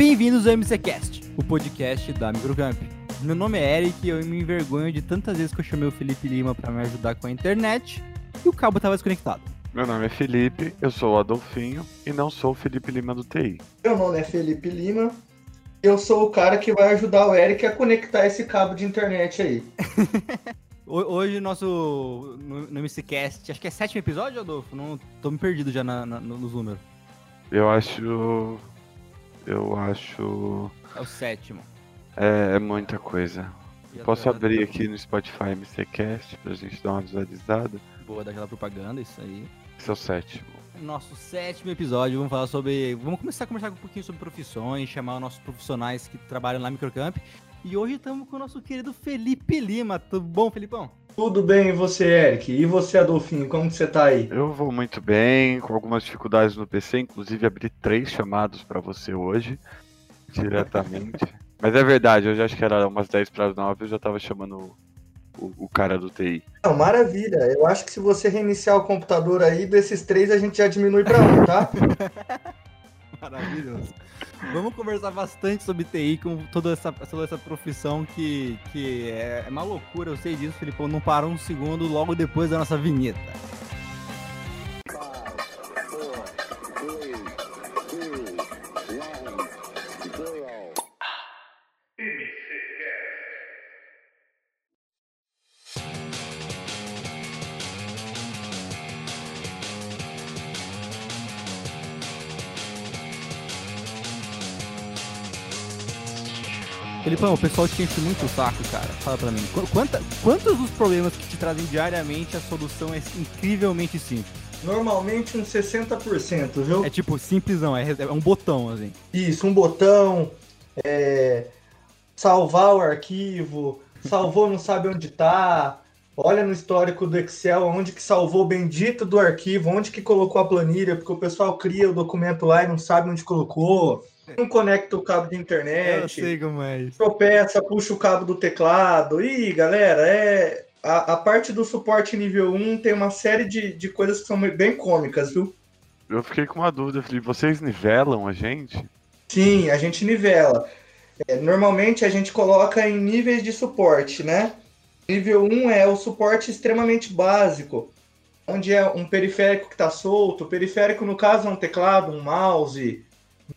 Bem-vindos ao MCCast, o podcast da Microcamp. Meu nome é Eric e eu me envergonho de tantas vezes que eu chamei o Felipe Lima para me ajudar com a internet e o cabo estava desconectado. Meu nome é Felipe, eu sou o Adolfinho e não sou o Felipe Lima do TI. Meu nome é Felipe Lima, eu sou o cara que vai ajudar o Eric a conectar esse cabo de internet aí. Hoje, nosso no, no MCCast, acho que é sétimo episódio, Adolfo? Não, tô me perdido já na, na, nos números. Eu acho. Eu acho. É o sétimo. É, é muita coisa. Posso abrir aqui no Spotify MCCast pra gente dar uma visualizada? Boa, daquela propaganda, isso aí. Esse é o sétimo. Nosso sétimo episódio, vamos falar sobre. Vamos começar a conversar um pouquinho sobre profissões, chamar os nossos profissionais que trabalham lá no Microcamp e hoje estamos com o nosso querido Felipe Lima. Tudo bom, Felipão? Tudo bem, e você, Eric? E você, Adolfinho, como que você tá aí? Eu vou muito bem, com algumas dificuldades no PC, inclusive abri três chamados para você hoje, diretamente. Mas é verdade, eu já acho que era umas 10 para as 9, eu já tava chamando o, o, cara do TI. Não, maravilha. Eu acho que se você reiniciar o computador aí, desses três a gente já diminui para um, tá? Maravilhoso. Vamos conversar bastante sobre TI com toda essa, toda essa profissão que, que é, é uma loucura, eu sei disso, Felipão. Não para um segundo logo depois da nossa vinheta. Felipão, o pessoal te enche muito o saco, cara. Fala pra mim. Quanta, quantos dos problemas que te trazem diariamente a solução é incrivelmente simples? Normalmente uns 60%, viu? É tipo, simplesão, é, é um botão, assim. Isso, um botão, é, salvar o arquivo, salvou, não sabe onde tá, olha no histórico do Excel onde que salvou o bendito do arquivo, onde que colocou a planilha, porque o pessoal cria o documento lá e não sabe onde colocou não conecta o cabo de internet. Eu sei como é isso. Tropeça, puxa o cabo do teclado. Ih, galera, é. A, a parte do suporte nível 1 tem uma série de, de coisas que são bem cômicas, viu? Eu fiquei com uma dúvida, Felipe. Vocês nivelam a gente? Sim, a gente nivela. É, normalmente a gente coloca em níveis de suporte, né? Nível 1 é o suporte extremamente básico, onde é um periférico que está solto. O periférico, no caso, é um teclado, um mouse,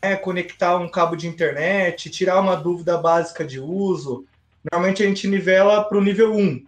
né, conectar um cabo de internet, tirar uma dúvida básica de uso. Normalmente a gente nivela para o nível 1.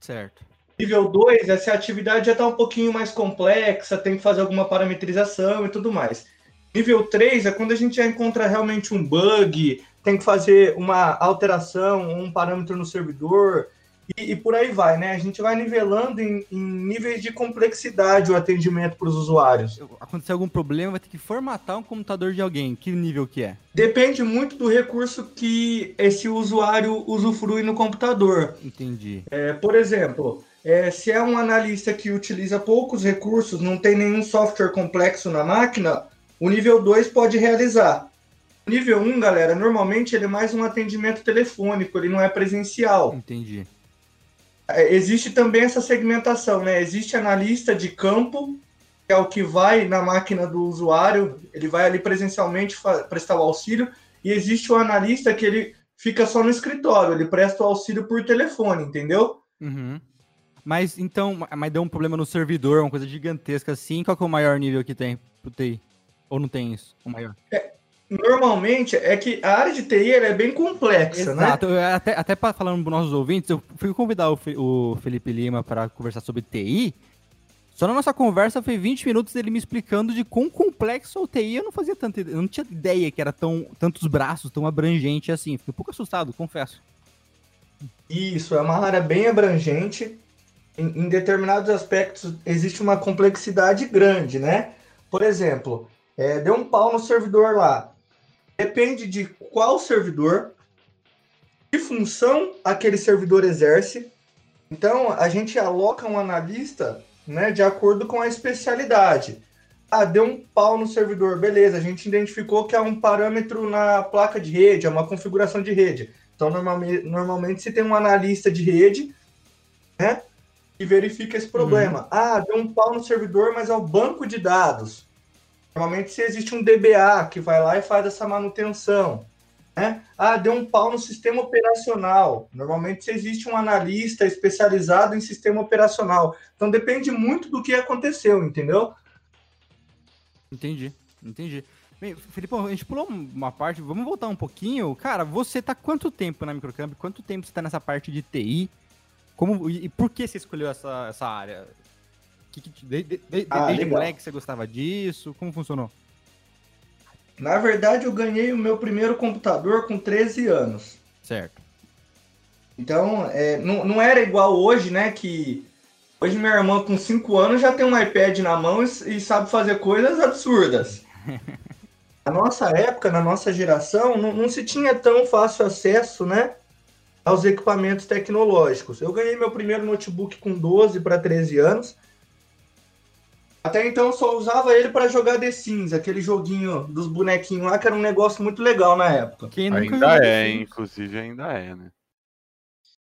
Certo. Nível 2, essa atividade já está um pouquinho mais complexa, tem que fazer alguma parametrização e tudo mais. Nível 3 é quando a gente já encontra realmente um bug, tem que fazer uma alteração, um parâmetro no servidor, e, e, por aí vai, né? A gente vai nivelando em, em níveis de complexidade o atendimento para os usuários. Acontecer algum problema, vai ter que formatar um computador de alguém. Que nível que é? Depende muito do recurso que esse usuário usufrui no computador. Entendi. É, por exemplo, é, se é um analista que utiliza poucos recursos, não tem nenhum software complexo na máquina, o nível 2 pode realizar. O nível 1, um, galera, normalmente ele é mais um atendimento telefônico, ele não é presencial. Entendi. É, existe também essa segmentação, né? Existe analista de campo, que é o que vai na máquina do usuário, ele vai ali presencialmente prestar o auxílio, e existe o analista que ele fica só no escritório, ele presta o auxílio por telefone, entendeu? Uhum. Mas então, mas deu um problema no servidor, uma coisa gigantesca assim, qual é o maior nível que tem pro TI? Ou não tem isso, o maior? É, Normalmente é que a área de TI é bem complexa, né? Exato. né? Até, até falando para nossos ouvintes, eu fui convidar o, o Felipe Lima para conversar sobre TI. Só na nossa conversa foi 20 minutos dele me explicando de quão complexo é o TI. Eu não fazia tanta eu não tinha ideia que era tão tantos braços, tão abrangente assim. Fiquei um pouco assustado, confesso. Isso, é uma área bem abrangente. Em, em determinados aspectos existe uma complexidade grande, né? Por exemplo, é, deu um pau no servidor lá depende de qual servidor, que função aquele servidor exerce. Então, a gente aloca um analista né, de acordo com a especialidade. Ah, deu um pau no servidor, beleza, a gente identificou que é um parâmetro na placa de rede, é uma configuração de rede. Então, normalmente, normalmente se tem um analista de rede, né, e verifica esse problema. Uhum. Ah, deu um pau no servidor, mas é o banco de dados. Normalmente se existe um DBA que vai lá e faz essa manutenção. Né? Ah, deu um pau no sistema operacional. Normalmente se existe um analista especializado em sistema operacional. Então depende muito do que aconteceu, entendeu? Entendi, entendi. Bem, Felipe, a gente pulou uma parte, vamos voltar um pouquinho. Cara, você tá quanto tempo na Microcamp? Quanto tempo você tá nessa parte de TI? Como, e por que você escolheu essa, essa área? Que, que, de, de, de, ah, desde legal. moleque você gostava disso? Como funcionou? Na verdade, eu ganhei o meu primeiro computador com 13 anos. Certo. Então, é, não, não era igual hoje, né? Que hoje minha irmã com 5 anos já tem um iPad na mão e, e sabe fazer coisas absurdas. na nossa época, na nossa geração, não, não, se tinha tão fácil acesso, né, aos equipamentos tecnológicos. Eu ganhei meu primeiro notebook com 12 para 13 anos. Até então eu só usava ele para jogar The Sims, aquele joguinho dos bonequinhos lá, que era um negócio muito legal na época. ainda é, inclusive ainda é, né?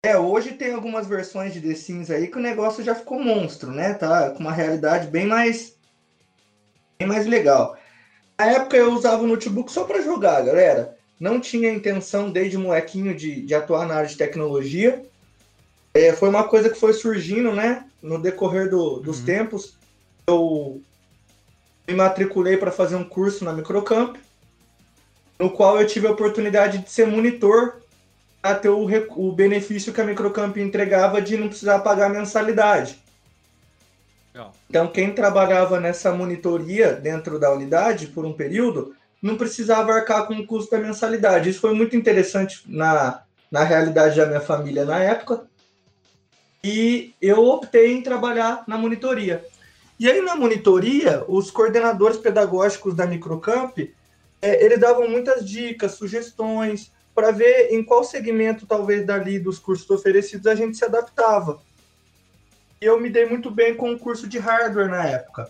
É, hoje tem algumas versões de The Sims aí que o negócio já ficou monstro, né? Tá com uma realidade bem mais bem mais legal. Na época eu usava o notebook só para jogar, galera. Não tinha intenção desde molequinho de, de atuar na área de tecnologia. É, foi uma coisa que foi surgindo, né? No decorrer do, dos uhum. tempos. Eu me matriculei para fazer um curso na Microcamp, no qual eu tive a oportunidade de ser monitor para ter o, o benefício que a Microcamp entregava de não precisar pagar mensalidade. Então, quem trabalhava nessa monitoria dentro da unidade por um período não precisava arcar com o custo da mensalidade. Isso foi muito interessante na, na realidade da minha família na época. E eu optei em trabalhar na monitoria. E aí, na monitoria, os coordenadores pedagógicos da Microcamp é, eles davam muitas dicas, sugestões, para ver em qual segmento, talvez, dali dos cursos oferecidos a gente se adaptava eu me dei muito bem com o curso de hardware na época.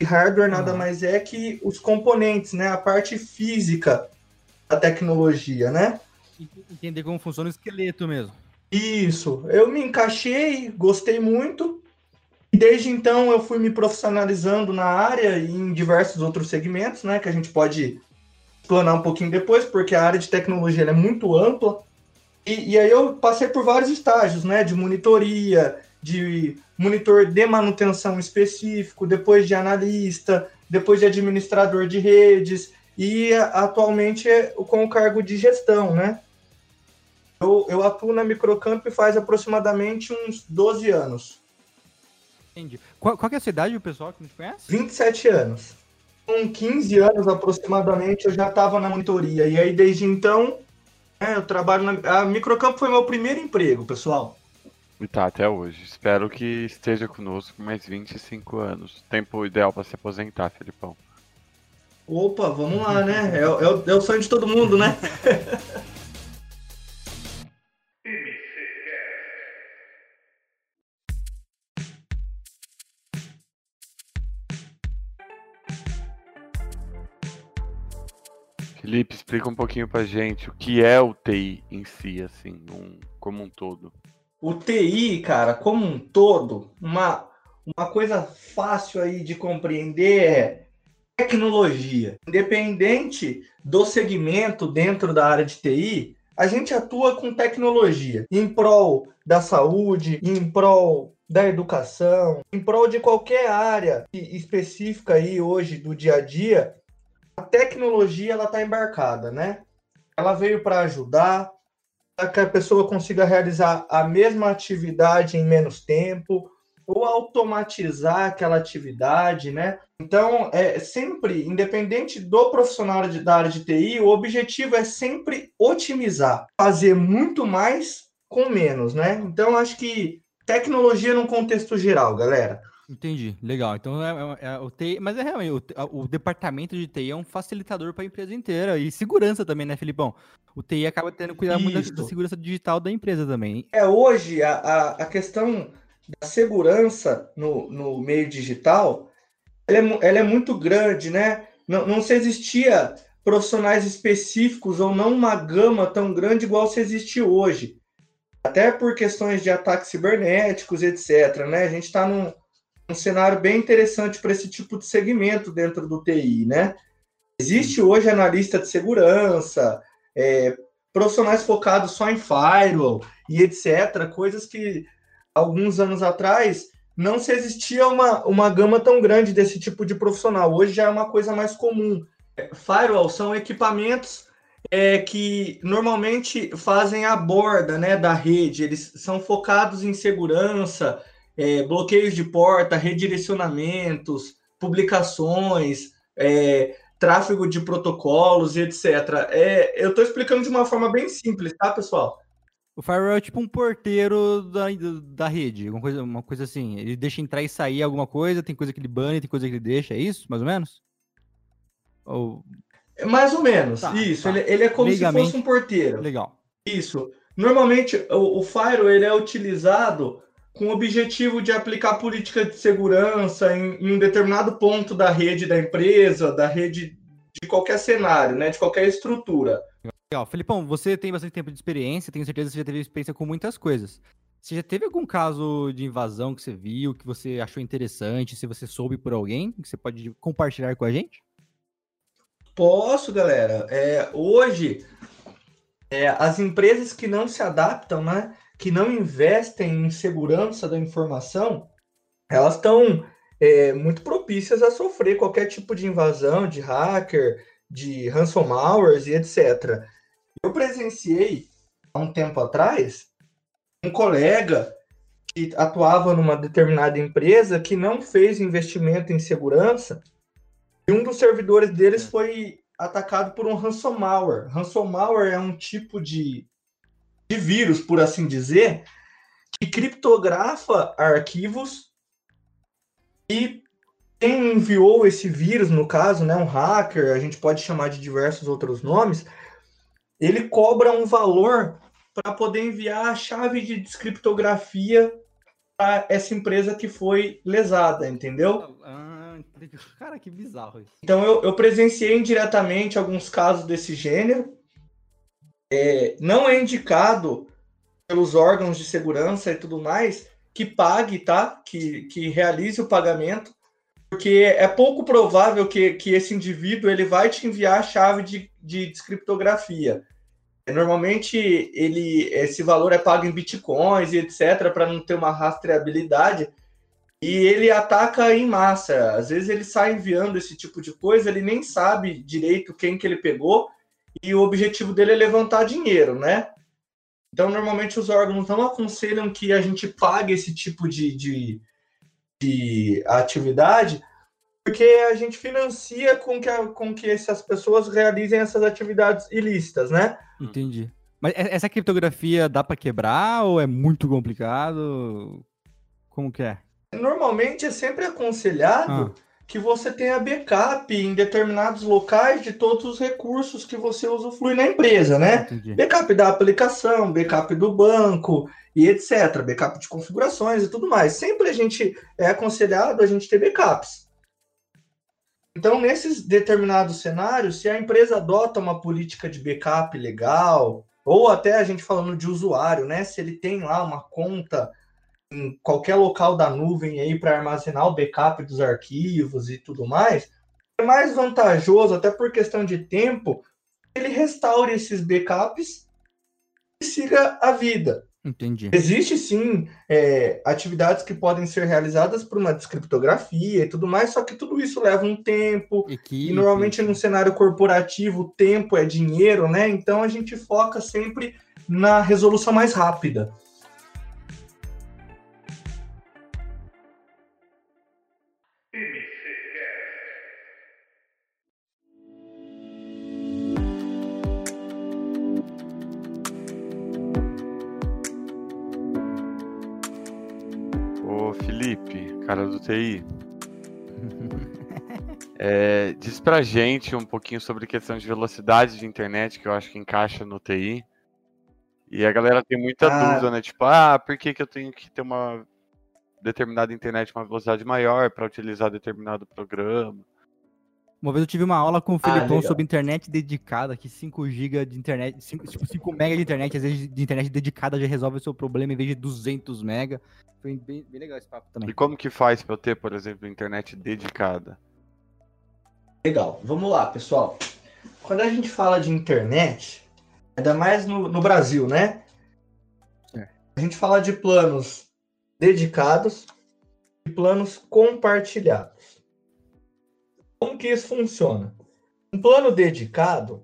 E hardware nada uhum. mais é que os componentes, né? A parte física da tecnologia, né? Entender como funciona o esqueleto mesmo. Isso. Eu me encaixei, gostei muito. E desde então eu fui me profissionalizando na área e em diversos outros segmentos, né? Que a gente pode explanar um pouquinho depois, porque a área de tecnologia é muito ampla. E, e aí eu passei por vários estágios, né? De monitoria, de monitor de manutenção específico, depois de analista, depois de administrador de redes e atualmente com o cargo de gestão, né? Eu, eu atuo na Microcamp faz aproximadamente uns 12 anos. Entendi. Qual, qual é a cidade do pessoal que nos conhece? 27 anos. Com 15 anos aproximadamente eu já estava na monitoria. E aí desde então é, eu trabalho na. A Microcamp foi meu primeiro emprego, pessoal. E tá até hoje. Espero que esteja conosco mais 25 anos. Tempo ideal para se aposentar, Felipão. Opa, vamos lá, né? É, é, é o sonho de todo mundo, né? Felipe, explica um pouquinho pra gente o que é o TI em si, assim, um, como um todo o TI, cara, como um todo, uma, uma coisa fácil aí de compreender é tecnologia. Independente do segmento dentro da área de TI, a gente atua com tecnologia em prol da saúde, em prol da educação, em prol de qualquer área específica aí hoje do dia a dia, a tecnologia ela está embarcada, né? Ela veio para ajudar, que a pessoa consiga realizar a mesma atividade em menos tempo ou automatizar aquela atividade, né? Então, é sempre, independente do profissional de, da área de TI, o objetivo é sempre otimizar, fazer muito mais com menos, né? Então, acho que tecnologia num contexto geral, galera. Entendi, legal. Então é, é, é o TI, mas é realmente o, o, departamento de TI é um facilitador para a empresa inteira e segurança também, né, Filipão? O TI acaba tendo que cuidar muito da, da, segurança digital da empresa também. É hoje a, a, a questão da segurança no, no meio digital, ela é, ela é muito grande, né? Não, não se existia profissionais específicos ou não uma gama tão grande igual se existe hoje. Até por questões de ataques cibernéticos, etc. Né? A gente está num um cenário bem interessante para esse tipo de segmento dentro do TI, né? Existe hoje analista de segurança, é, profissionais focados só em firewall e etc. Coisas que alguns anos atrás não se existia uma, uma gama tão grande desse tipo de profissional. Hoje já é uma coisa mais comum. Firewall são equipamentos é, que normalmente fazem a borda né, da rede, eles são focados em segurança, é, bloqueios de porta, redirecionamentos, publicações, é, tráfego de protocolos e etc. É, eu estou explicando de uma forma bem simples, tá, pessoal? O firewall é tipo um porteiro da, da rede, uma coisa, uma coisa assim. Ele deixa entrar e sair alguma coisa, tem coisa que ele bane, tem coisa que ele deixa, é isso, mais ou menos? Ou... É mais ou menos, tá, isso. Tá. Ele, ele, é como se fosse um porteiro. Legal. Isso. Normalmente, o, o firewall ele é utilizado com o objetivo de aplicar política de segurança em, em, um determinado ponto da rede da empresa, da rede de qualquer cenário, né, de qualquer estrutura. Legal. Felipão, você tem bastante tempo de experiência, tenho certeza que você já teve experiência com muitas coisas. Você já teve algum caso de invasão que você viu, que você achou interessante, se você soube por alguém, que você pode compartilhar com a gente? Posso, galera. É, hoje, é, as empresas que não se adaptam, né, que não investem em segurança da informação, elas estão é, muito propícias a sofrer qualquer tipo de invasão, de hacker, de ransomware e etc. Eu presenciei, há um tempo atrás, um colega que atuava numa determinada empresa que não fez investimento em segurança e um dos servidores deles foi atacado por um ransomware. Ransomware é um tipo de de vírus, por assim dizer, que criptografa arquivos e quem enviou esse vírus, no caso, né, um hacker, a gente pode chamar de diversos outros nomes, ele cobra um valor para poder enviar a chave de descriptografia para essa empresa que foi lesada, entendeu? Ah, cara, que bizarro isso. Então eu, eu presenciei indiretamente alguns casos desse gênero é, não é indicado pelos órgãos de segurança e tudo mais que pague, tá? Que, que realize o pagamento, porque é pouco provável que, que esse indivíduo ele vai te enviar a chave de, de descriptografia. Normalmente ele esse valor é pago em bitcoins e etc para não ter uma rastreabilidade e ele ataca em massa. Às vezes ele sai enviando esse tipo de coisa, ele nem sabe direito quem que ele pegou e o objetivo dele é levantar dinheiro, né? Então, normalmente os órgãos não aconselham que a gente pague esse tipo de, de, de atividade, porque a gente financia com que, a, com que essas pessoas realizem essas atividades ilícitas, né? Entendi. Mas essa criptografia dá para quebrar ou é muito complicado? Como que é? Normalmente é sempre aconselhado ah que você tenha backup em determinados locais de todos os recursos que você usufrui na empresa, né? Entendi. Backup da aplicação, backup do banco e etc. Backup de configurações e tudo mais. Sempre a gente é aconselhado a gente ter backups. Então, nesses determinados cenários, se a empresa adota uma política de backup legal, ou até a gente falando de usuário, né? Se ele tem lá uma conta em qualquer local da nuvem aí para armazenar o backup dos arquivos e tudo mais, é mais vantajoso, até por questão de tempo, ele restaure esses backups e siga a vida. Entendi. Existe sim é, atividades que podem ser realizadas por uma descriptografia e tudo mais, só que tudo isso leva um tempo. Equipe. E normalmente no cenário corporativo o tempo é dinheiro, né? Então a gente foca sempre na resolução mais rápida. TI. É, diz pra gente um pouquinho sobre questão de velocidade de internet, que eu acho que encaixa no TI. E a galera tem muita ah. dúvida, né? Tipo, ah, por que, que eu tenho que ter uma determinada internet com uma velocidade maior para utilizar determinado programa? Uma vez eu tive uma aula com o Felipão ah, sobre internet dedicada, que 5 GB de internet, 5, tipo 5 MB de internet, às vezes de internet dedicada já resolve o seu problema em vez de 200 MB. Foi bem, bem legal esse papo também. E como que faz para eu ter, por exemplo, internet dedicada? Legal, vamos lá, pessoal. Quando a gente fala de internet, ainda mais no, no Brasil, né? É. A gente fala de planos dedicados e planos compartilhados. Como que isso funciona? Um plano dedicado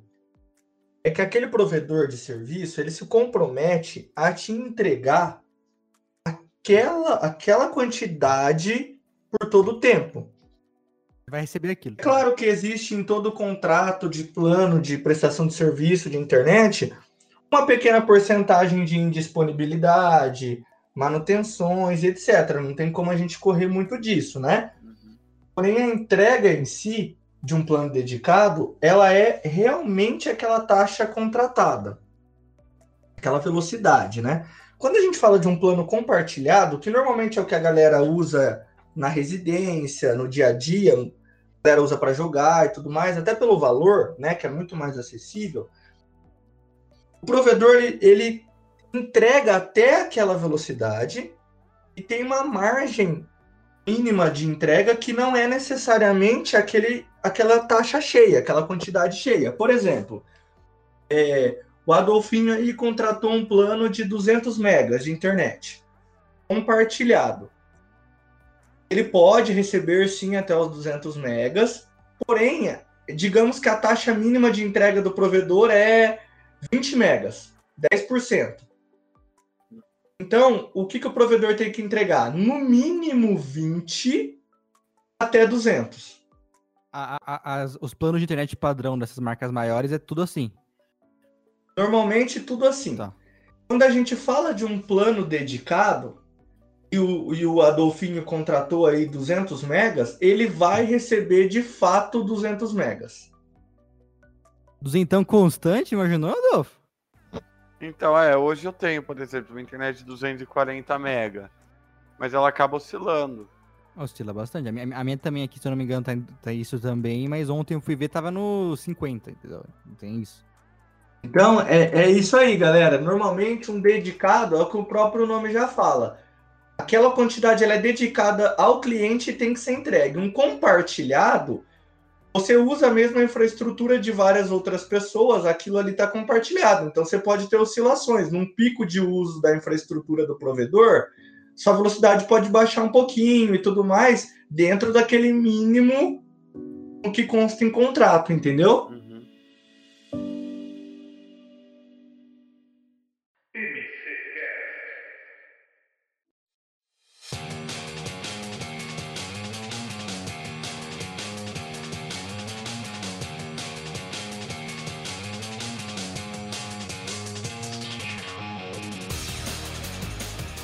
é que aquele provedor de serviço ele se compromete a te entregar aquela, aquela quantidade por todo o tempo. Vai receber aquilo. Claro que existe em todo contrato de plano de prestação de serviço de internet uma pequena porcentagem de indisponibilidade, manutenções, etc. Não tem como a gente correr muito disso, né? Porém, a entrega em si de um plano dedicado, ela é realmente aquela taxa contratada, aquela velocidade, né? Quando a gente fala de um plano compartilhado, que normalmente é o que a galera usa na residência, no dia a dia, a galera usa para jogar e tudo mais, até pelo valor, né, que é muito mais acessível. O provedor ele, ele entrega até aquela velocidade e tem uma margem mínima de entrega que não é necessariamente aquele, aquela taxa cheia, aquela quantidade cheia. Por exemplo, é, o Adolfinho aí contratou um plano de 200 megas de internet compartilhado. Ele pode receber sim até os 200 megas, porém, digamos que a taxa mínima de entrega do provedor é 20 megas, 10%. Então, o que, que o provedor tem que entregar? No mínimo 20 até 200. A, a, os planos de internet padrão dessas marcas maiores é tudo assim. Normalmente tudo assim. Tá. Quando a gente fala de um plano dedicado e o, e o Adolfinho contratou aí 200 megas, ele vai receber de fato 200 megas. Duzentão constante, imaginou, Adolfo? Então, é, hoje eu tenho, por exemplo, uma internet de 240 mega, mas ela acaba oscilando. Oscila bastante. A minha, a minha, também aqui, se eu não me engano, tá, tá, isso também, mas ontem eu fui ver, tava no 50, entendeu? Não tem isso. Então, é, é isso aí, galera. Normalmente um dedicado é o que o próprio nome já fala. Aquela quantidade ela é dedicada ao cliente e tem que ser entregue. Um compartilhado você usa a mesma infraestrutura de várias outras pessoas, aquilo ali está compartilhado. Então você pode ter oscilações. Num pico de uso da infraestrutura do provedor, sua velocidade pode baixar um pouquinho e tudo mais, dentro daquele mínimo que consta em contrato, entendeu?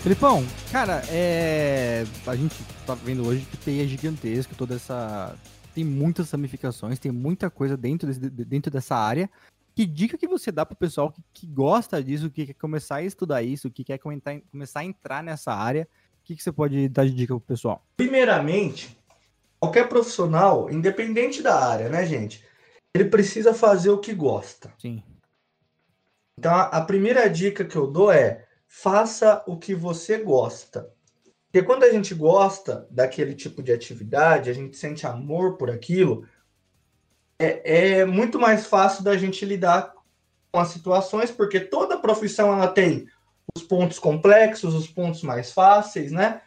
Felipão, cara, é. A gente tá vendo hoje que TI é gigantesco, toda essa. Tem muitas ramificações, tem muita coisa dentro, desse, dentro dessa área. Que dica que você dá pro pessoal que, que gosta disso, que quer começar a estudar isso, que quer comentar, começar a entrar nessa área? O que, que você pode dar de dica pro pessoal? Primeiramente, qualquer profissional, independente da área, né, gente? Ele precisa fazer o que gosta. Sim. Então, a primeira dica que eu dou é faça o que você gosta. Porque quando a gente gosta daquele tipo de atividade, a gente sente amor por aquilo, é, é muito mais fácil da gente lidar com as situações, porque toda profissão ela tem os pontos complexos, os pontos mais fáceis, né?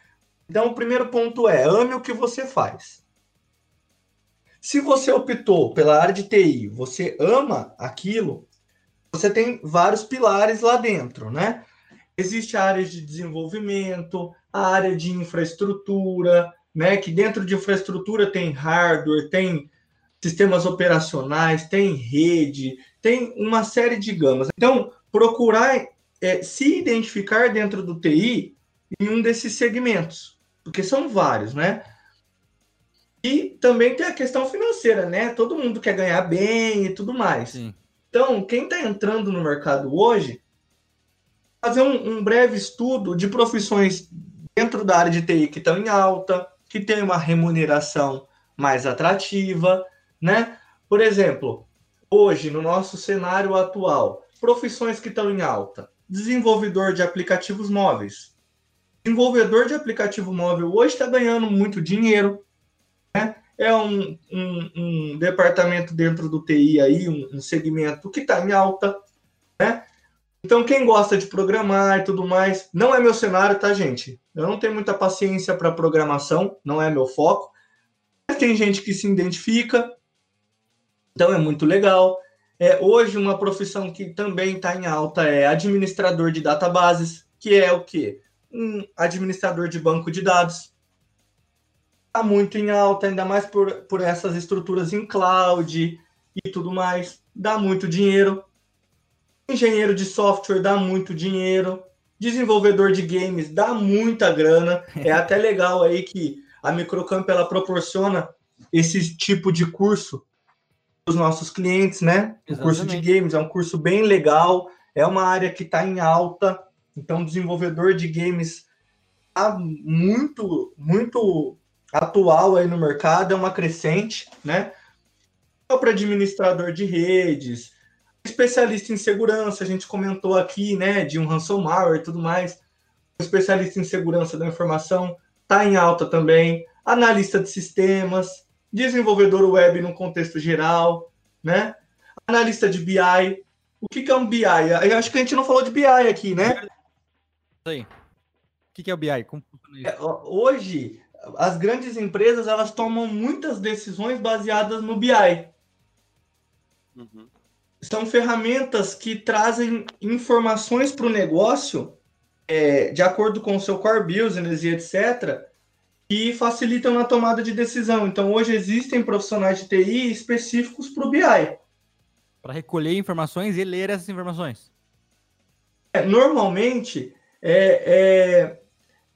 Então, o primeiro ponto é ame o que você faz. Se você optou pela área de TI, você ama aquilo, você tem vários pilares lá dentro, né? Existe a área de desenvolvimento, a área de infraestrutura, né? Que dentro de infraestrutura tem hardware, tem sistemas operacionais, tem rede, tem uma série de gamas. Então, procurar é, se identificar dentro do TI em um desses segmentos, porque são vários, né? E também tem a questão financeira, né? Todo mundo quer ganhar bem e tudo mais. Sim. Então, quem está entrando no mercado hoje fazer um, um, breve estudo de profissões dentro da área de TI que estão em alta, que tem uma remuneração mais atrativa, né? Por exemplo, hoje, no nosso cenário atual, profissões que estão em alta: desenvolvedor de aplicativos móveis. Desenvolvedor de aplicativo móvel hoje está ganhando muito dinheiro, né? É um, um, um, departamento dentro do TI aí, um, um segmento que está em alta, né? Então, quem gosta de programar e tudo mais, não é meu cenário, tá, gente? Eu não tenho muita paciência para programação, não é meu foco. Mas tem gente que se identifica, então é muito legal. É, hoje, uma profissão que também está em alta é administrador de databases, que é o quê? Um administrador de banco de dados. Está muito em alta, ainda mais por, por essas estruturas em cloud e tudo mais. Dá muito dinheiro. Engenheiro de software dá muito dinheiro. Desenvolvedor de games dá muita grana. É até legal aí que a Microcamp ela proporciona esse tipo de curso para os nossos clientes, né? Exatamente. O curso de games é um curso bem legal, é uma área que está em alta. Então, desenvolvedor de games está muito, muito atual aí no mercado, é uma crescente, né? Para administrador de redes, especialista em segurança, a gente comentou aqui, né, de um ransomware e tudo mais. especialista em segurança da informação está em alta também. Analista de sistemas, desenvolvedor web no contexto geral, né? Analista de BI. O que, que é um BI? Eu acho que a gente não falou de BI aqui, né? Aí. O que, que é o BI? Como... É, hoje, as grandes empresas elas tomam muitas decisões baseadas no BI. Uhum são ferramentas que trazem informações para o negócio é, de acordo com o seu core business e etc., que facilitam na tomada de decisão. Então, hoje existem profissionais de TI específicos para o BI. Para recolher informações e ler essas informações. É, normalmente, é,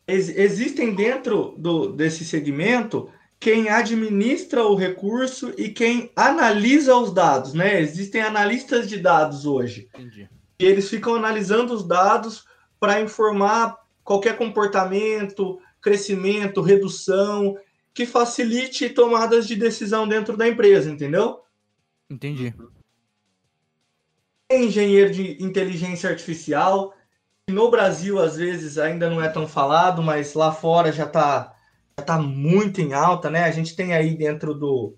é, existem dentro do, desse segmento quem administra o recurso e quem analisa os dados, né? Existem analistas de dados hoje. Entendi. E eles ficam analisando os dados para informar qualquer comportamento, crescimento, redução, que facilite tomadas de decisão dentro da empresa, entendeu? Entendi. Engenheiro de inteligência artificial, no Brasil às vezes ainda não é tão falado, mas lá fora já está está muito em alta, né? A gente tem aí dentro do,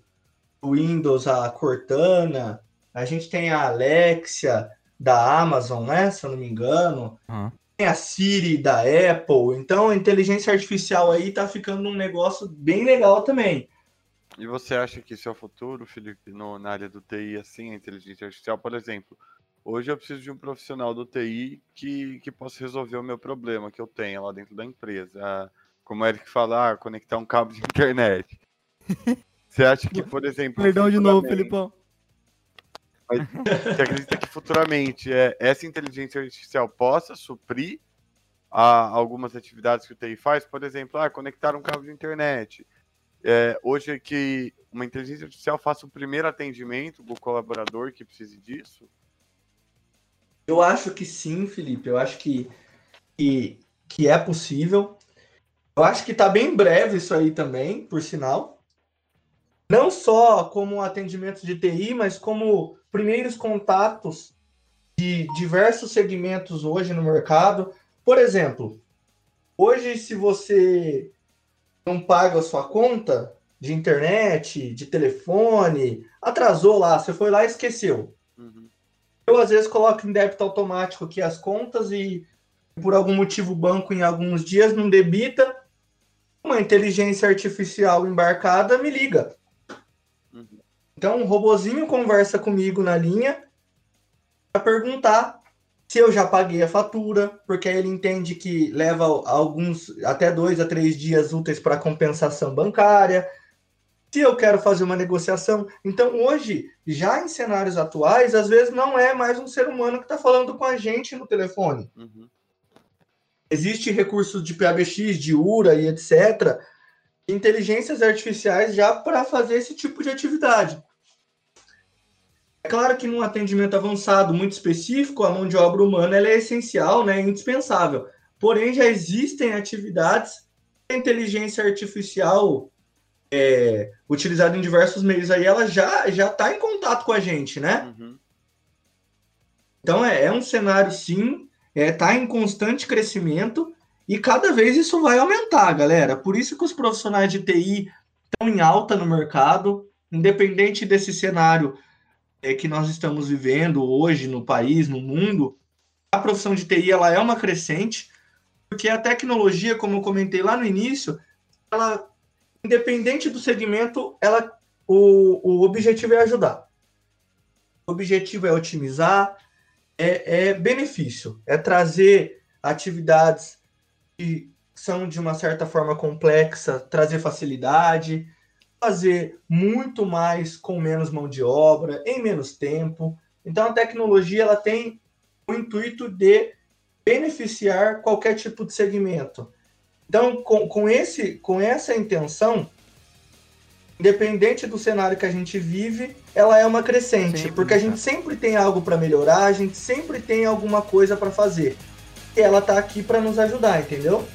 Windows a Cortana, a gente tem a Alexia da Amazon, né? Se eu não me engano. Uhum. Tem a Siri da Apple. Então a inteligência artificial aí tá ficando um negócio bem legal também. E você acha que isso é o futuro, Felipe, no, na área do TI, assim, a inteligência artificial, por exemplo? Hoje eu preciso de um profissional do TI que, que possa resolver o meu problema que eu tenho lá dentro da empresa como o Eric falar, conectar um cabo de internet. Você acha que, por exemplo. Perdão de novo, Felipão. Mas você acredita que futuramente é, essa inteligência artificial possa suprir a, algumas atividades que o TI faz? Por exemplo, ah, conectar um cabo de internet. É, hoje é que uma inteligência artificial faça o primeiro atendimento do colaborador que precise disso? Eu acho que sim, Felipe. Eu acho que, que, que é possível. Eu acho que está bem breve isso aí também, por sinal. Não só como atendimento de TI, mas como primeiros contatos de diversos segmentos hoje no mercado. Por exemplo, hoje, se você não paga a sua conta de internet, de telefone, atrasou lá, você foi lá e esqueceu. Uhum. Eu, às vezes, coloco em débito automático aqui as contas e, por algum motivo, o banco, em alguns dias, não debita uma inteligência artificial embarcada me liga. Uhum. Então, um robozinho conversa comigo na linha para perguntar se eu já paguei a fatura, porque aí ele entende que leva alguns até dois a três dias úteis para compensação bancária. Se eu quero fazer uma negociação, então hoje, já em cenários atuais, às vezes não é mais um ser humano que está falando com a gente no telefone. Uhum. Existe recursos de PABX, de URA e etc. Inteligências artificiais já para fazer esse tipo de atividade. É claro que num atendimento avançado muito específico, a mão de obra humana é essencial, né, é indispensável. Porém, já existem atividades que a inteligência artificial é, utilizada em diversos meios aí, ela já já está em contato com a gente, né? Uhum. Então é, é, um cenário sim, está é, tá em constante crescimento e cada vez isso vai aumentar, galera. Por isso que os profissionais de TI estão em alta no mercado, independente desse cenário é, que nós estamos vivendo hoje no país, no mundo. A profissão de TI ela é uma crescente, porque a tecnologia, como eu comentei lá no início, ela independente do segmento, ela, o, o objetivo é ajudar. O objetivo é otimizar, é, é benefício, é trazer atividades que são de uma certa forma complexa, trazer facilidade, fazer muito mais com menos mão de obra, em menos tempo. Então a tecnologia ela tem o intuito de beneficiar qualquer tipo de segmento. Então, com, com, esse, com essa intenção, independente do cenário que a gente vive, ela é uma crescente, sempre, porque a gente sempre tem algo para melhorar, a gente sempre tem alguma coisa para fazer. E ela está aqui para nos ajudar, entendeu?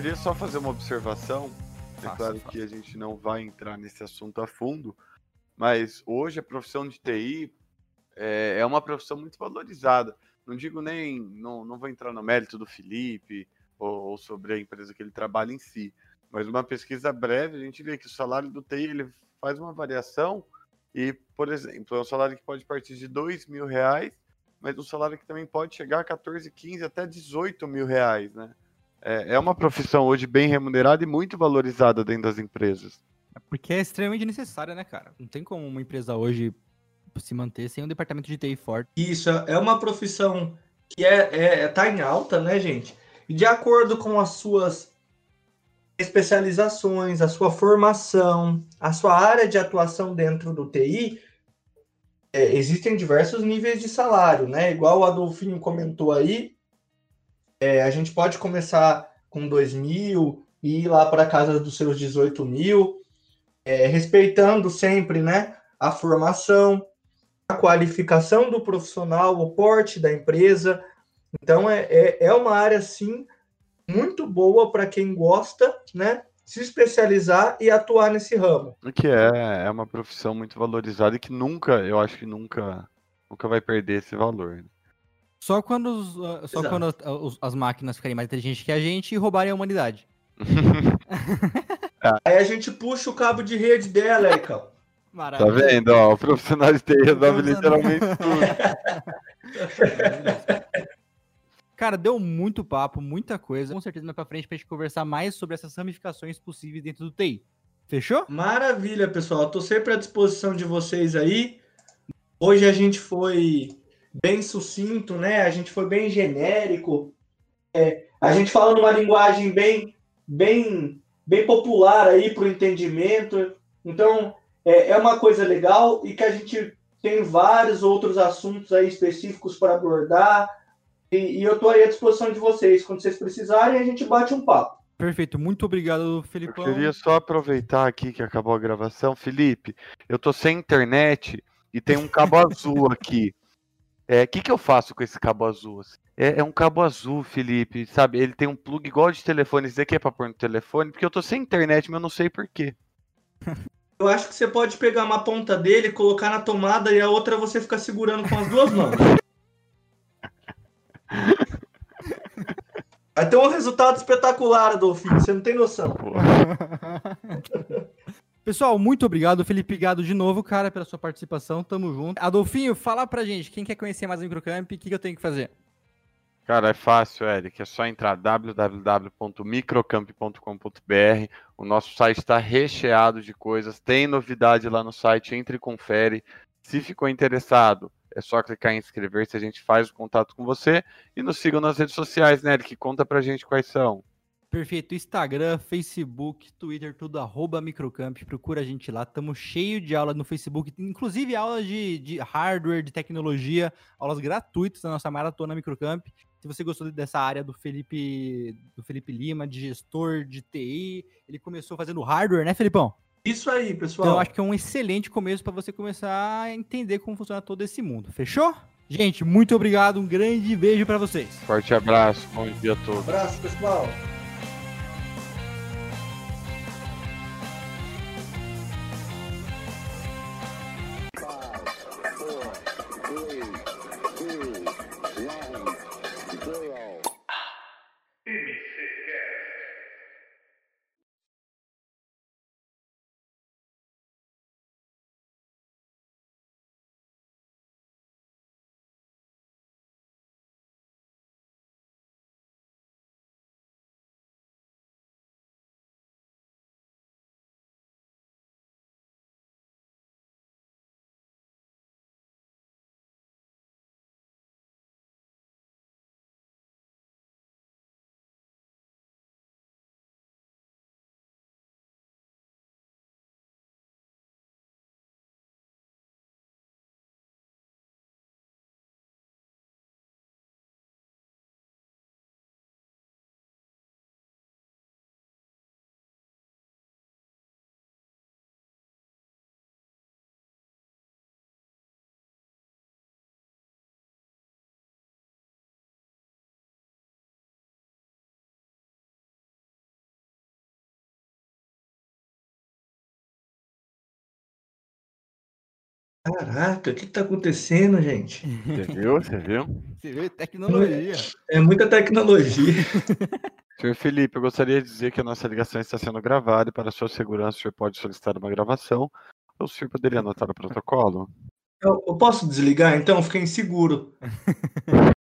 Queria só fazer uma observação. É faça, claro faça. que a gente não vai entrar nesse assunto a fundo, mas hoje a profissão de TI é, é uma profissão muito valorizada. Não digo nem, não, não vou entrar no mérito do Felipe ou, ou sobre a empresa que ele trabalha em si, mas uma pesquisa breve a gente vê que o salário do TI ele faz uma variação e, por exemplo, é um salário que pode partir de dois mil reais, mas um salário que também pode chegar a 14, 15, até 18 mil reais, né? É, é uma profissão hoje bem remunerada e muito valorizada dentro das empresas. É porque é extremamente necessária, né, cara? Não tem como uma empresa hoje se manter sem um departamento de TI forte. Isso, é uma profissão que é, é, tá em alta, né, gente? E de acordo com as suas especializações, a sua formação, a sua área de atuação dentro do TI, é, existem diversos níveis de salário, né? Igual o Adolfinho comentou aí, é, a gente pode começar com 2 mil e ir lá para casa dos seus 18 mil, é, respeitando sempre né, a formação, a qualificação do profissional, o porte da empresa. Então, é, é, é uma área, sim, muito boa para quem gosta, né? Se especializar e atuar nesse ramo. Que é, é uma profissão muito valorizada e que nunca, eu acho que nunca, nunca vai perder esse valor. Só quando, os, uh, só quando as, as máquinas ficarem mais inteligentes que a gente e roubarem a humanidade. Aí a gente puxa o cabo de rede dela, aí, cara. Tá vendo? Ó, o profissional de TI resolve literalmente tudo. Cara, deu muito papo, muita coisa. Com certeza mais pra frente pra gente conversar mais sobre essas ramificações possíveis dentro do TI. Fechou? Maravilha, pessoal. Tô sempre à disposição de vocês aí. Hoje a gente foi bem sucinto, né? A gente foi bem genérico. É, a gente falando uma linguagem bem, bem, bem popular aí para o entendimento. Então, é, é uma coisa legal e que a gente tem vários outros assuntos aí específicos para abordar. E, e eu estou aí à disposição de vocês. Quando vocês precisarem, a gente bate um papo. Perfeito, muito obrigado, Felipe. Eu queria só aproveitar aqui que acabou a gravação. Felipe, eu tô sem internet e tem um cabo azul aqui. O é, que, que eu faço com esse cabo azul? Assim? É, é, um cabo azul, Felipe, sabe? Ele tem um plug igual de telefone. Isso aqui é pra pôr no telefone, porque eu tô sem internet, mas eu não sei porquê. Eu acho que você pode pegar uma ponta dele, colocar na tomada e a outra você fica segurando com as duas mãos. Vai ter um resultado espetacular, Adolfinho. Você não tem noção. Pessoal, muito obrigado. Felipe Gado de novo, cara, pela sua participação. Tamo junto. Adolfinho, fala pra gente, quem quer conhecer mais o Microcamp, o que, que eu tenho que fazer? Cara, é fácil, Eric. É só entrar www.microcamp.com.br. O nosso site está recheado de coisas. Tem novidade lá no site. Entre e confere. Se ficou interessado, é só clicar em inscrever-se. A gente faz o contato com você. E nos sigam nas redes sociais, né, Eric? Conta pra gente quais são. Perfeito. Instagram, Facebook, Twitter, tudo arroba Microcamp. Procura a gente lá. Estamos cheio de aulas no Facebook, inclusive aulas de, de, hardware, de tecnologia, aulas gratuitas da nossa maratona Microcamp. Se você gostou dessa área do Felipe, do Felipe Lima, de gestor de TI, ele começou fazendo hardware, né, Felipão? Isso aí, pessoal. Então, eu acho que é um excelente começo para você começar a entender como funciona todo esse mundo. Fechou? Gente, muito obrigado. Um grande beijo para vocês. Forte abraço. Bom dia a todos. Abraço, pessoal. Caraca, o que está acontecendo, gente? Você viu? Você viu? Você viu? Tecnologia. É, é muita tecnologia. Senhor Felipe, eu gostaria de dizer que a nossa ligação está sendo gravada e para sua segurança o senhor pode solicitar uma gravação. Ou o senhor poderia anotar o protocolo? Eu, eu posso desligar, então? Fiquei inseguro.